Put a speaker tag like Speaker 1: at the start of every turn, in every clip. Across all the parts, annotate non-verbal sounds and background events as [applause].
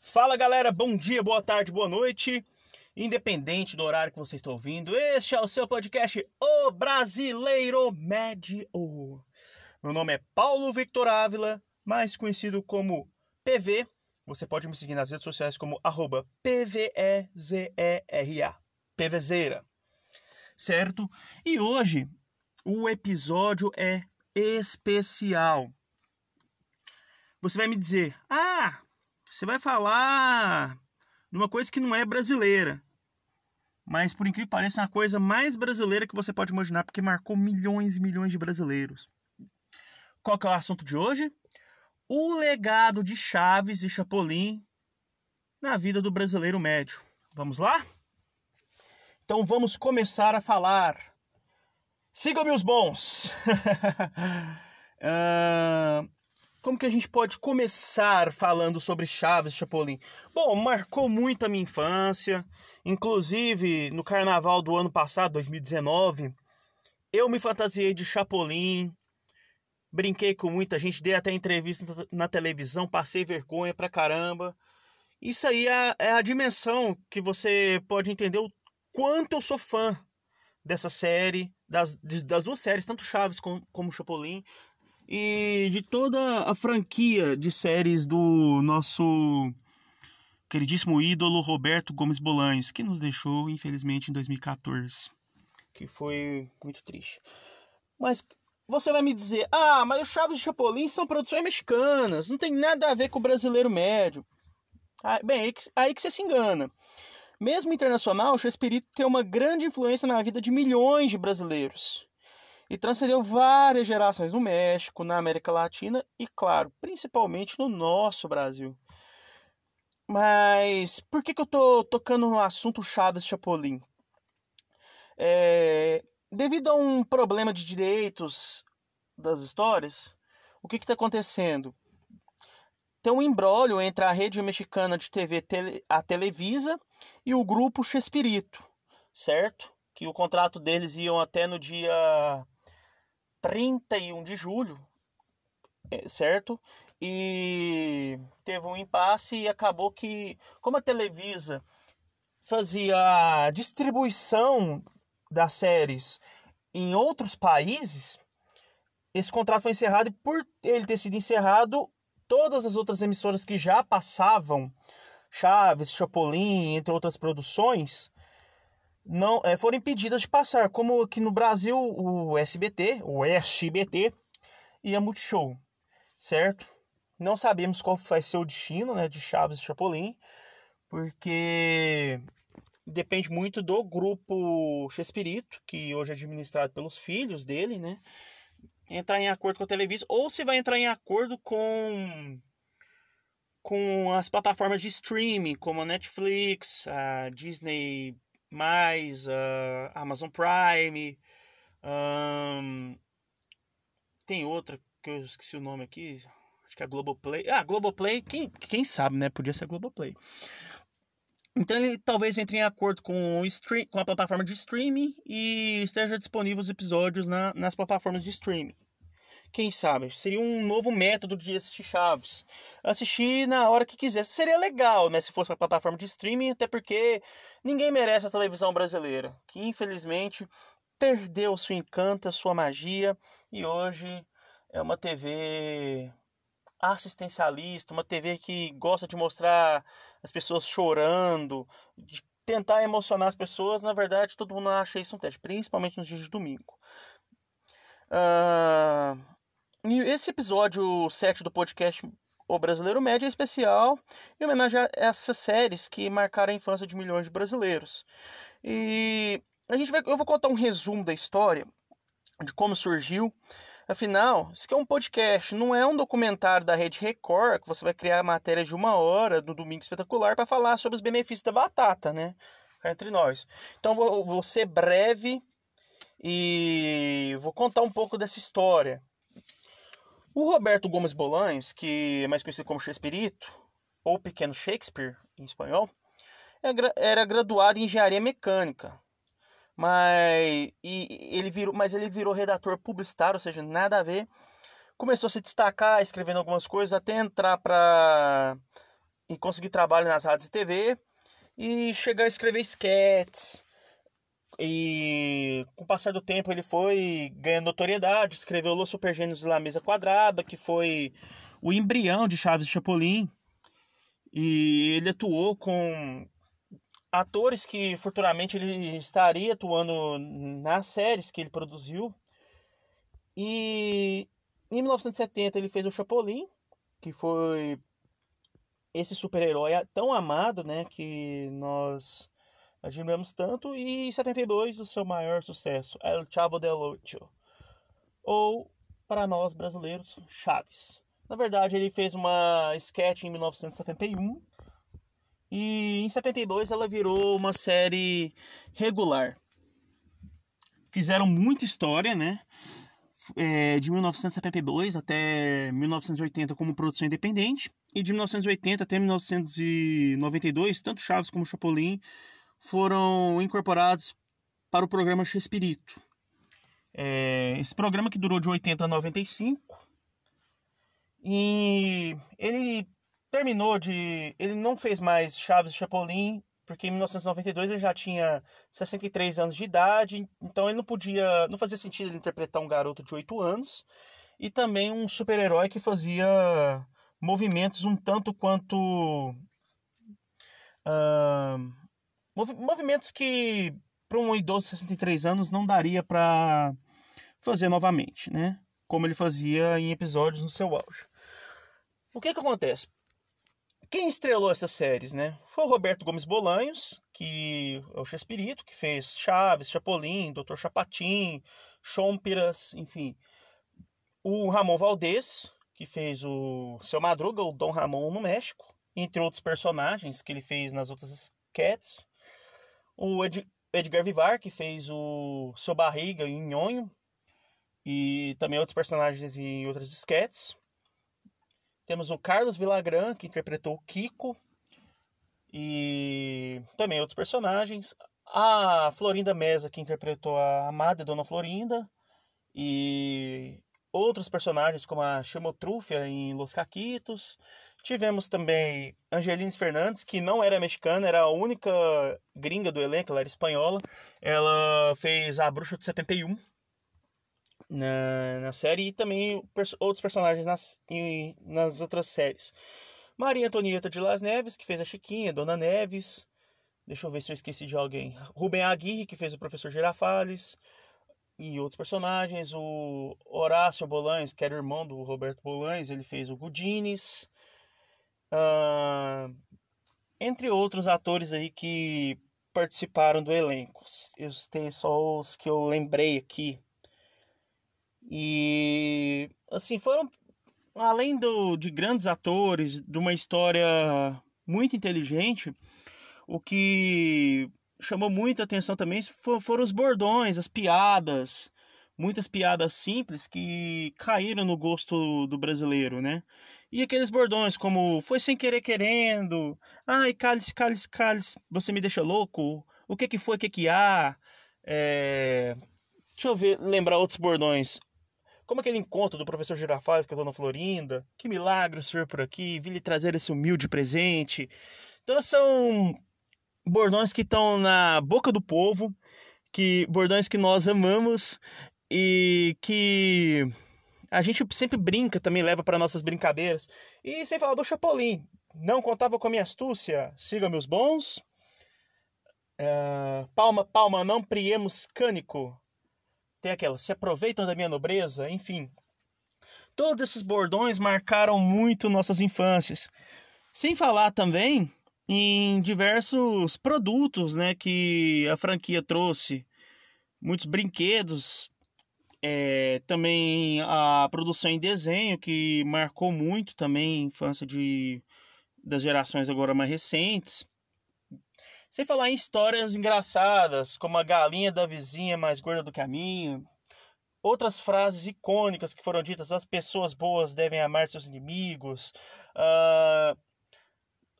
Speaker 1: Fala galera, bom dia, boa tarde, boa noite. Independente do horário que você está ouvindo, este é o seu podcast O Brasileiro Médio. Meu nome é Paulo Victor Ávila, mais conhecido como PV. Você pode me seguir nas redes sociais como arroba PVEZERA, PVZera, certo? E hoje o episódio é especial. Você vai me dizer, ah, você vai falar de uma coisa que não é brasileira. Mas por incrível que pareça, é uma coisa mais brasileira que você pode imaginar, porque marcou milhões e milhões de brasileiros. Qual que é o assunto de hoje? O legado de Chaves e Chapolin na vida do brasileiro médio. Vamos lá? Então vamos começar a falar. Sigam-me os bons! uh, [laughs] como que a gente pode começar falando sobre Chaves Chapolin? Bom, marcou muito a minha infância. Inclusive, no carnaval do ano passado, 2019, eu me fantasiei de Chapolin. Brinquei com muita gente, dei até entrevista na televisão, passei vergonha pra caramba. Isso aí é, é a dimensão que você pode entender o quanto eu sou fã dessa série, das, das duas séries, tanto Chaves como, como Chapolin e de toda a franquia de séries do nosso queridíssimo ídolo Roberto Gomes Bolanhos, que nos deixou, infelizmente, em 2014. Que foi muito triste. Mas você vai me dizer, ah, mas o Chaves e Chapolin são produções mexicanas, não tem nada a ver com o brasileiro médio. Ah, bem, aí que, aí que você se engana. Mesmo internacional, o Shakespeare tem uma grande influência na vida de milhões de brasileiros e transcendeu várias gerações no México, na América Latina e, claro, principalmente no nosso Brasil. Mas por que, que eu tô tocando no assunto Chaves Chapolin? É, devido a um problema de direitos das histórias, o que está acontecendo? Tem um embrólio entre a rede mexicana de TV, a Televisa, e o grupo Chespirito, certo? Que o contrato deles iam até no dia 31 de julho, é, certo? E teve um impasse e acabou que, como a Televisa fazia a distribuição das séries em outros países, esse contrato foi encerrado e por ele ter sido encerrado, todas as outras emissoras que já passavam Chaves, Chapolin, entre outras produções, não é, foram impedidas de passar, como aqui no Brasil o SBT, o SBT e a Multishow, certo? Não sabemos qual vai ser o destino né, de Chaves e Chapolin, porque depende muito do grupo Chespirito, que hoje é administrado pelos filhos dele, né? Entrar em acordo com a Televisa, ou se vai entrar em acordo com com as plataformas de streaming, como a Netflix, a Disney mais uh, Amazon Prime. Um, tem outra que eu esqueci o nome aqui. Acho que é a Globoplay. Ah, Globoplay, quem, quem sabe, né? Podia ser a Globoplay. Então ele talvez entre em acordo com, o stream, com a plataforma de streaming e esteja disponível os episódios na, nas plataformas de streaming. Quem sabe? Seria um novo método de assistir Chaves. Assistir na hora que quiser. Seria legal, né? Se fosse uma plataforma de streaming, até porque ninguém merece a televisão brasileira. Que infelizmente perdeu seu encanto, sua magia. E hoje é uma TV assistencialista, uma TV que gosta de mostrar as pessoas chorando, de tentar emocionar as pessoas. Na verdade, todo mundo acha isso um teste, principalmente nos dias de domingo. Uh, e esse episódio 7 do podcast O Brasileiro Médio é especial em homenagem a essas séries que marcaram a infância de milhões de brasileiros. E a gente vai, eu vou contar um resumo da história, de como surgiu. Afinal, isso aqui é um podcast, não é um documentário da Rede Record, que você vai criar matéria de uma hora no Domingo Espetacular para falar sobre os benefícios da batata, né? Entre nós. Então vou, vou ser breve e vou contar um pouco dessa história. O Roberto Gomes Bolanhos, que é mais conhecido como Shakespeareito, ou Pequeno Shakespeare em espanhol, é era graduado em engenharia mecânica. Mas ele virou, mas ele virou redator publicitário, ou seja, nada a ver. Começou a se destacar, escrevendo algumas coisas, até entrar para e conseguir trabalho nas rádios e TV e chegar a escrever sketches. E com o passar do tempo ele foi ganhando notoriedade, escreveu Los Supergênios de La Mesa Quadrada, que foi o embrião de Chaves de Chapolin. E ele atuou com atores que futuramente ele estaria atuando nas séries que ele produziu. E em 1970 ele fez o Chapolin, que foi esse super-herói tão amado, né, que nós admiramos tanto. E em 72 o seu maior sucesso, El Chavo del Ocho, ou para nós brasileiros, Chaves. Na verdade, ele fez uma sketch em 1971 e em 72 ela virou uma série regular. Fizeram muita história, né? É, de 1972 até 1980 como produção independente e de 1980 até 1992 tanto Chaves como Chapolin foram incorporados para o programa Chespirito. É, esse programa que durou de 80 a 95 e ele terminou de. Ele não fez mais Chaves e Chapolin, porque em 1992 ele já tinha 63 anos de idade, então ele não podia. Não fazia sentido ele interpretar um garoto de 8 anos e também um super-herói que fazia movimentos um tanto quanto. Uh, movimentos que para um idoso de 63 anos não daria para fazer novamente, né? Como ele fazia em episódios no seu auge. O que que acontece? Quem estrelou essas séries, né? Foi o Roberto Gomes Bolanhos, que é o Chespirito, que fez Chaves, Chapolin, Dr. Chapatin, Chompiras, enfim. O Ramon Valdez, que fez o Seu Madruga, o Dom Ramon no México, entre outros personagens que ele fez nas outras sketches. O Ed, Edgar Vivar, que fez o Seu Barriga em Nhonho, e também outros personagens em outras sketches. Temos o Carlos Villagrán, que interpretou o Kiko. E também outros personagens. A Florinda Mesa, que interpretou a amada Dona Florinda. E outros personagens, como a Chamotrúfia em Los Caquitos. Tivemos também Angelines Fernandes, que não era mexicana, era a única gringa do elenco, ela era espanhola. Ela fez A Bruxa de 71 na, na série e também outros personagens nas, em, nas outras séries. Maria Antonieta de Las Neves, que fez a Chiquinha, Dona Neves. Deixa eu ver se eu esqueci de alguém. Rubem Aguirre, que fez o professor Girafales. E outros personagens. O Horácio Bolanes, que era irmão do Roberto Bolanes, ele fez o Gudines. Uh, entre outros atores aí que participaram do elenco. Eu tenho só os que eu lembrei aqui. E assim, foram além do, de grandes atores, de uma história muito inteligente, o que chamou muita atenção também foram os bordões, as piadas, muitas piadas simples que caíram no gosto do brasileiro, né? E aqueles bordões como foi sem querer querendo, ai, cálice, cálice, cálice, você me deixa louco, o que que foi, o que que há, é... deixa eu ver, lembrar outros bordões, como aquele encontro do professor Girafales com a dona Florinda. Que milagre o senhor por aqui, vim lhe trazer esse humilde presente. Então são bordões que estão na boca do povo, que bordões que nós amamos e que a gente sempre brinca, também leva para nossas brincadeiras. E sem falar do Chapolin, não contava com a minha astúcia, siga meus bons. Uh, palma, palma, não priemos cânico tem aquela, se aproveitam da minha nobreza, enfim. Todos esses bordões marcaram muito nossas infâncias. Sem falar também em diversos produtos né, que a franquia trouxe. Muitos brinquedos, é, também a produção em desenho, que marcou muito também a infância de, das gerações agora mais recentes. Sem falar em histórias engraçadas, como a galinha da vizinha mais gorda do caminho. Outras frases icônicas que foram ditas: as pessoas boas devem amar seus inimigos. Uh,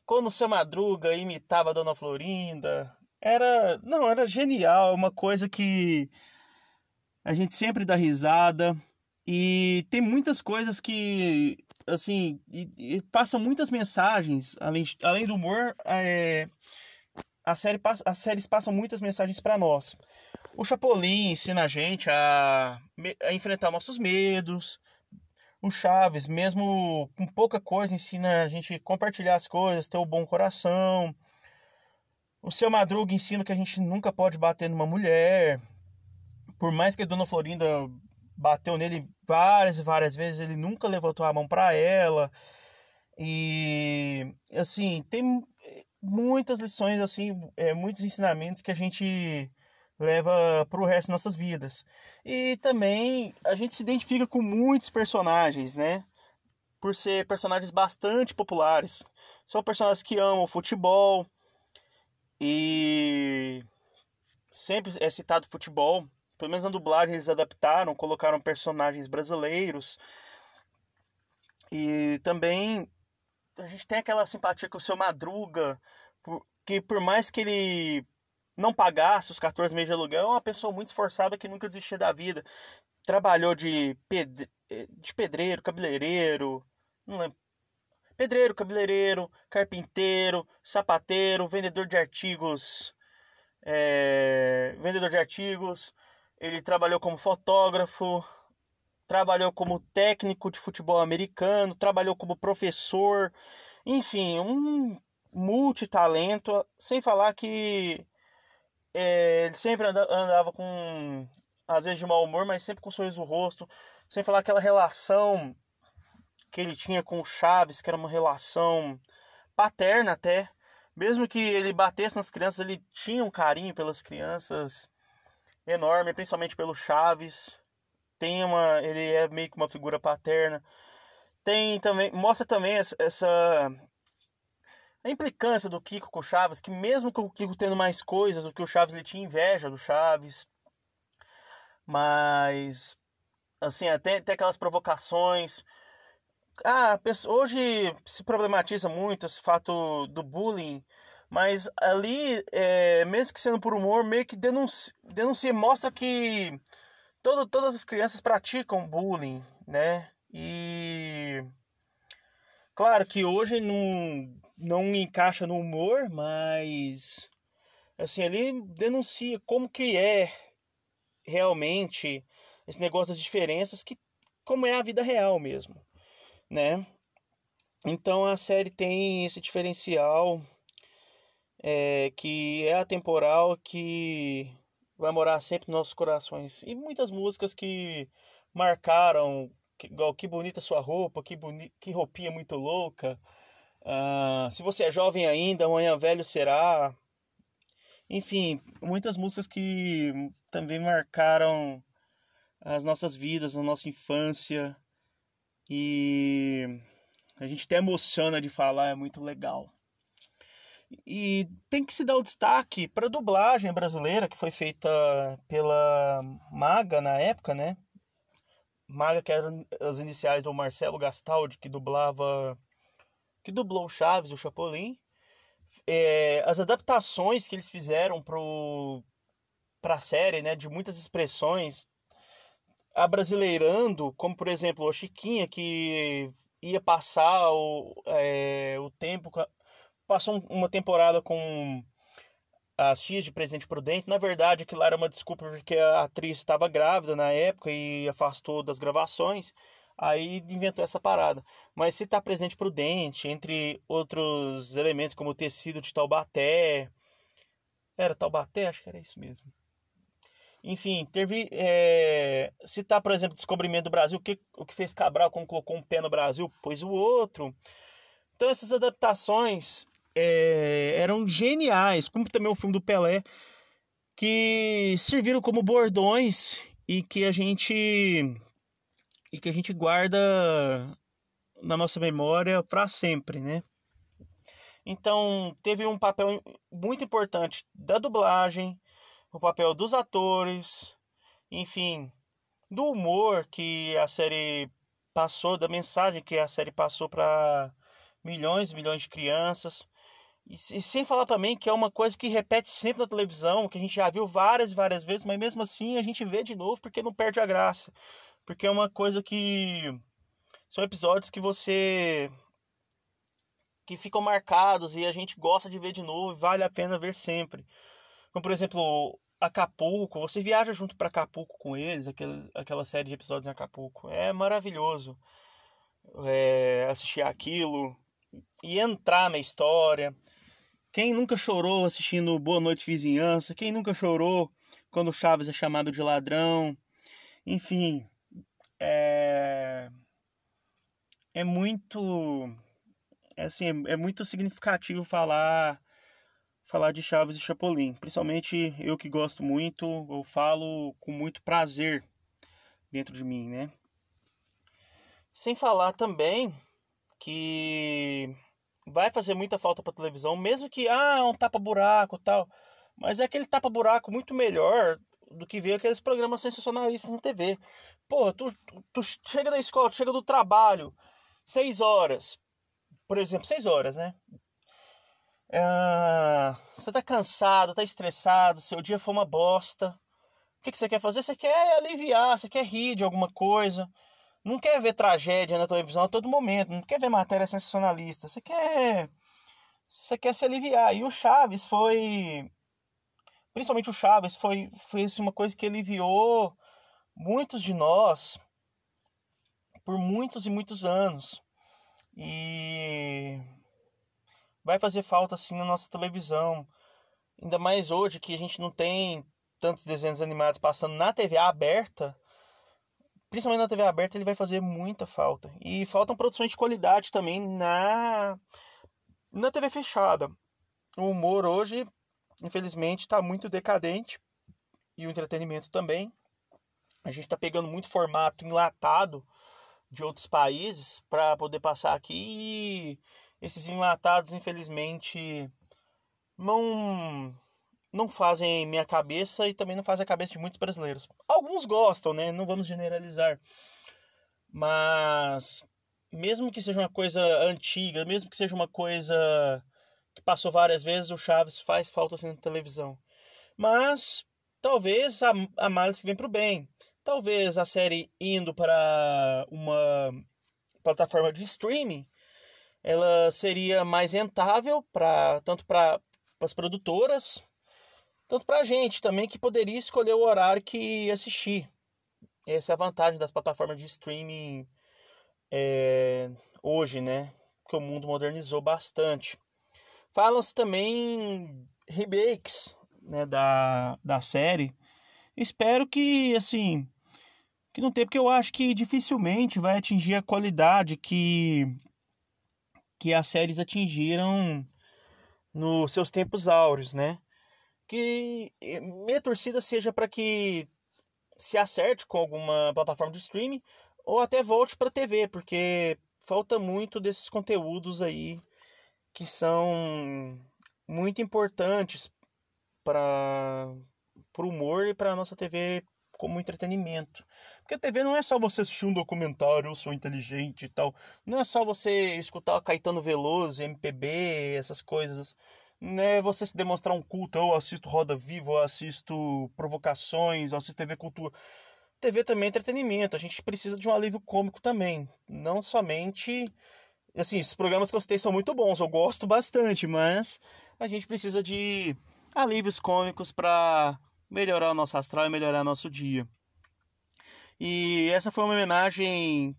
Speaker 1: quando o seu Madruga imitava a Dona Florinda. Era. Não, era genial. Uma coisa que. A gente sempre dá risada e tem muitas coisas que, assim, e, e passa muitas mensagens, além, além do humor, é, a série, as séries passam muitas mensagens para nós. O Chapolin ensina a gente a, a enfrentar nossos medos. O Chaves, mesmo com pouca coisa, ensina a gente a compartilhar as coisas, ter o um bom coração. O seu Madruga ensina que a gente nunca pode bater numa mulher. Por mais que a Dona Florinda bateu nele várias e várias vezes, ele nunca levantou a mão para ela. E assim, tem muitas lições assim, é, muitos ensinamentos que a gente leva para o resto de nossas vidas. E também a gente se identifica com muitos personagens, né? Por ser personagens bastante populares. São personagens que amam futebol e sempre é citado futebol pelo menos na dublagem eles adaptaram, colocaram personagens brasileiros. E também a gente tem aquela simpatia com o seu Madruga, que por mais que ele não pagasse os 14 meses de aluguel, é uma pessoa muito esforçada que nunca desistia da vida. Trabalhou de, pedre... de pedreiro, cabeleireiro, não lembro. Pedreiro, cabeleireiro, carpinteiro, sapateiro, vendedor de artigos, é... vendedor de artigos, ele trabalhou como fotógrafo, trabalhou como técnico de futebol americano, trabalhou como professor, enfim, um multitalento, sem falar que é, ele sempre andava com, às vezes de mau humor, mas sempre com um sorriso no rosto, sem falar aquela relação que ele tinha com o Chaves, que era uma relação paterna até, mesmo que ele batesse nas crianças, ele tinha um carinho pelas crianças, enorme, principalmente pelo Chaves. Tem uma, ele é meio que uma figura paterna. Tem também, mostra também essa, a implicância do Kiko com o Chaves, que mesmo com o Kiko tendo mais coisas, o que o Chaves ele tinha inveja do Chaves. Mas assim, até, até aquelas provocações. Ah, hoje se problematiza muito esse fato do bullying mas ali, é, mesmo que sendo por humor, meio que denuncia, denuncia mostra que todo, todas as crianças praticam bullying, né? E claro que hoje não, não encaixa no humor, mas assim, ele denuncia como que é realmente esse negócio das diferenças, que como é a vida real mesmo, né? Então a série tem esse diferencial é, que é atemporal, que vai morar sempre nos nossos corações. E muitas músicas que marcaram, que, igual Que Bonita Sua Roupa, Que, boni, que Roupinha Muito Louca, uh, Se Você é Jovem Ainda, Amanhã Velho Será. Enfim, muitas músicas que também marcaram as nossas vidas, a nossa infância. E a gente até emociona de falar, é muito legal. E tem que se dar o destaque para a dublagem brasileira, que foi feita pela Maga na época, né? Maga, que eram as iniciais do Marcelo Gastaldi, que dublava. que dublou Chaves, o Chapolin. É, as adaptações que eles fizeram para a série, né? De muitas expressões, abrasileirando, como por exemplo a Chiquinha, que ia passar o, é, o tempo passou uma temporada com as tias de Presidente Prudente. Na verdade, aquilo era uma desculpa porque a atriz estava grávida na época e afastou das gravações. Aí inventou essa parada. Mas se tá Presidente Prudente, entre outros elementos como o tecido de Taubaté. Era Taubaté? Acho que era isso mesmo. Enfim, teve. É, citar, por exemplo, Descobrimento do Brasil, o que, o que fez Cabral quando colocou um pé no Brasil, pôs o outro. Então, essas adaptações é, eram geniais, como também o filme do Pelé, que serviram como bordões e que a gente e que a gente guarda na nossa memória para sempre, né? Então, teve um papel muito importante da dublagem, o papel dos atores, enfim, do humor que a série passou, da mensagem que a série passou para milhões e milhões de crianças. E, e sem falar também que é uma coisa que repete sempre na televisão, que a gente já viu várias e várias vezes, mas mesmo assim a gente vê de novo porque não perde a graça. Porque é uma coisa que. São episódios que você. que ficam marcados e a gente gosta de ver de novo e vale a pena ver sempre. Como, por exemplo, Acapulco. Você viaja junto para Acapulco com eles, aquele, aquela série de episódios em Acapulco. É maravilhoso é, assistir aquilo e entrar na história. Quem nunca chorou assistindo Boa Noite Vizinhança? Quem nunca chorou quando o Chaves é chamado de ladrão? Enfim, é, é muito é assim, é muito significativo falar falar de Chaves e Chapolin, principalmente eu que gosto muito, eu falo com muito prazer dentro de mim, né? Sem falar também que vai fazer muita falta para televisão, mesmo que ah, um tapa buraco, tal, mas é aquele tapa buraco muito melhor do que ver aqueles programas sensacionalistas na TV. Pô, tu, tu, tu chega da escola, tu chega do trabalho, seis horas, por exemplo, seis horas, né? Ah, você tá cansado, tá estressado, seu dia foi uma bosta. O que, que você quer fazer? Você quer aliviar, você quer rir de alguma coisa. Não quer ver tragédia na televisão a todo momento, não quer ver matéria sensacionalista. Você quer. Você quer se aliviar. E o Chaves foi. Principalmente o Chaves foi, foi assim, uma coisa que aliviou muitos de nós por muitos e muitos anos. E vai fazer falta assim na nossa televisão. Ainda mais hoje que a gente não tem tantos desenhos animados passando na TV aberta. Principalmente na TV aberta ele vai fazer muita falta. E faltam produções de qualidade também na na TV fechada. O humor hoje, infelizmente, está muito decadente. E o entretenimento também. A gente está pegando muito formato enlatado de outros países para poder passar aqui e esses enlatados, infelizmente, não não fazem minha cabeça e também não fazem a cabeça de muitos brasileiros. Alguns gostam, né? Não vamos generalizar. Mas mesmo que seja uma coisa antiga, mesmo que seja uma coisa que passou várias vezes, o Chaves faz falta assim na televisão. Mas talvez a, a males que vem para o bem. Talvez a série indo para uma plataforma de streaming ela seria mais rentável para tanto para as produtoras, tanto para a gente também que poderia escolher o horário que assistir. Essa é a vantagem das plataformas de streaming é, hoje, né? Que o mundo modernizou bastante. Falam-se também remakes né, da, da série. Espero que, assim, que não tenha, porque eu acho que dificilmente vai atingir a qualidade que que as séries atingiram nos seus tempos áureos, né? Que minha torcida seja para que se acerte com alguma plataforma de streaming ou até volte para TV, porque falta muito desses conteúdos aí que são muito importantes para o humor e para a nossa TV como entretenimento. Porque a TV não é só você assistir um documentário, eu sou inteligente e tal. Não é só você escutar Caetano Veloso, MPB, essas coisas. Não é você se demonstrar um culto, eu assisto Roda Viva, eu assisto Provocações, eu assisto TV Cultura. TV também é entretenimento, a gente precisa de um alívio cômico também. Não somente. Assim, esses programas que eu citei são muito bons, eu gosto bastante, mas a gente precisa de alívios cômicos para melhorar o nosso astral e melhorar nosso dia. E essa foi uma homenagem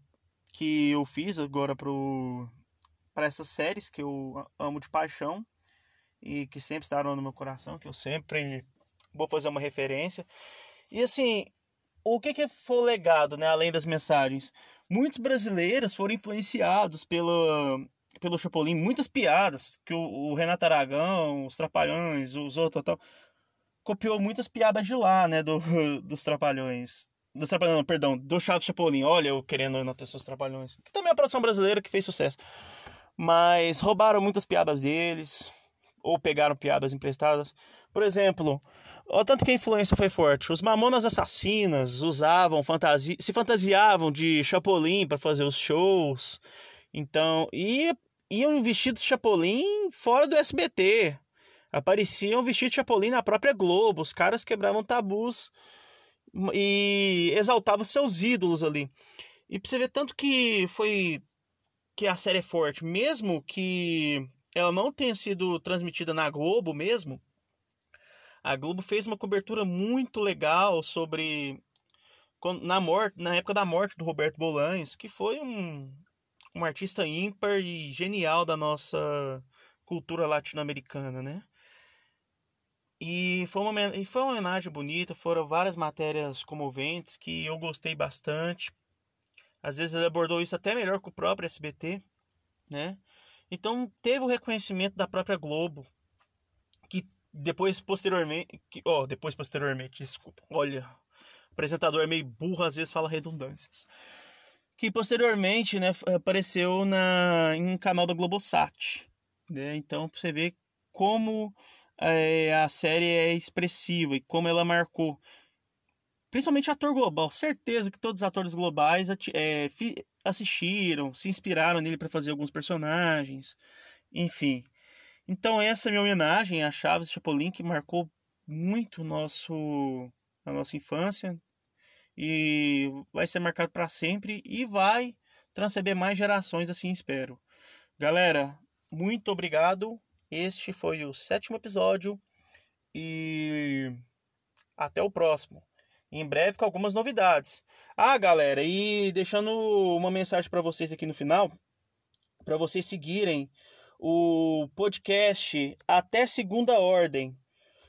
Speaker 1: que eu fiz agora para essas séries que eu amo de paixão e que sempre estarão no meu coração, que eu sempre vou fazer uma referência. E assim, o que que foi legado, né, além das mensagens? Muitos brasileiros foram influenciados pelo pelo Chapolin, muitas piadas que o, o Renato Aragão, os Trapalhões, os outros tal, copiou muitas piadas de lá, né? Do, [laughs] dos Trapalhões. Dos Trapalhões, não, perdão, do Chaves Chapolin. Olha, eu querendo anotar seus Trapalhões. Que também é a produção brasileira que fez sucesso. Mas roubaram muitas piadas deles. Ou pegaram piadas emprestadas. Por exemplo, o tanto que a influência foi forte. Os Mamonas Assassinas usavam se fantasiavam de Chapolin para fazer os shows. Então, e iam vestidos de Chapolin fora do SBT. Apareciam vestidos de Chapolin na própria Globo. Os caras quebravam tabus e exaltavam seus ídolos ali. E pra você ver tanto que foi que a série é forte, mesmo que ela não tenha sido transmitida na Globo mesmo, a Globo fez uma cobertura muito legal sobre na morte, na época da morte do Roberto Bolanhos, que foi um, um artista ímpar e genial da nossa cultura latino-americana, né? E foi, uma, e foi uma homenagem bonita, foram várias matérias comoventes que eu gostei bastante. Às vezes ele abordou isso até melhor que o próprio SBT, né? Então teve o reconhecimento da própria Globo, que depois posteriormente, que, oh, depois posteriormente, desculpa. Olha, o apresentador é meio burro, às vezes fala redundâncias. Que posteriormente, né, apareceu na em um canal da Globosat, né? Então você vê como é, a série é expressiva e como ela marcou. Principalmente ator global. Certeza que todos os atores globais é, assistiram, se inspiraram nele para fazer alguns personagens. Enfim. Então essa é minha homenagem a Chaves Chapolin, que marcou muito nosso, a nossa infância. E vai ser marcado para sempre e vai transcender mais gerações, assim espero. Galera, muito obrigado este foi o sétimo episódio e até o próximo. Em breve com algumas novidades. Ah, galera, e deixando uma mensagem para vocês aqui no final, para vocês seguirem o podcast Até Segunda Ordem.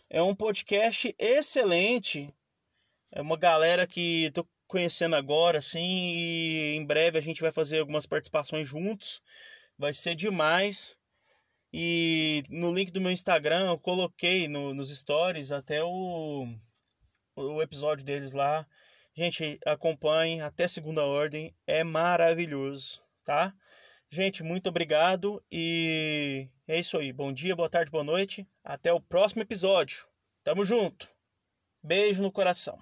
Speaker 1: É um podcast excelente. É uma galera que tô conhecendo agora, assim, e em breve a gente vai fazer algumas participações juntos. Vai ser demais. E no link do meu Instagram eu coloquei no, nos stories até o, o episódio deles lá. Gente, acompanhe até segunda ordem, é maravilhoso, tá? Gente, muito obrigado e é isso aí. Bom dia, boa tarde, boa noite. Até o próximo episódio. Tamo junto. Beijo no coração.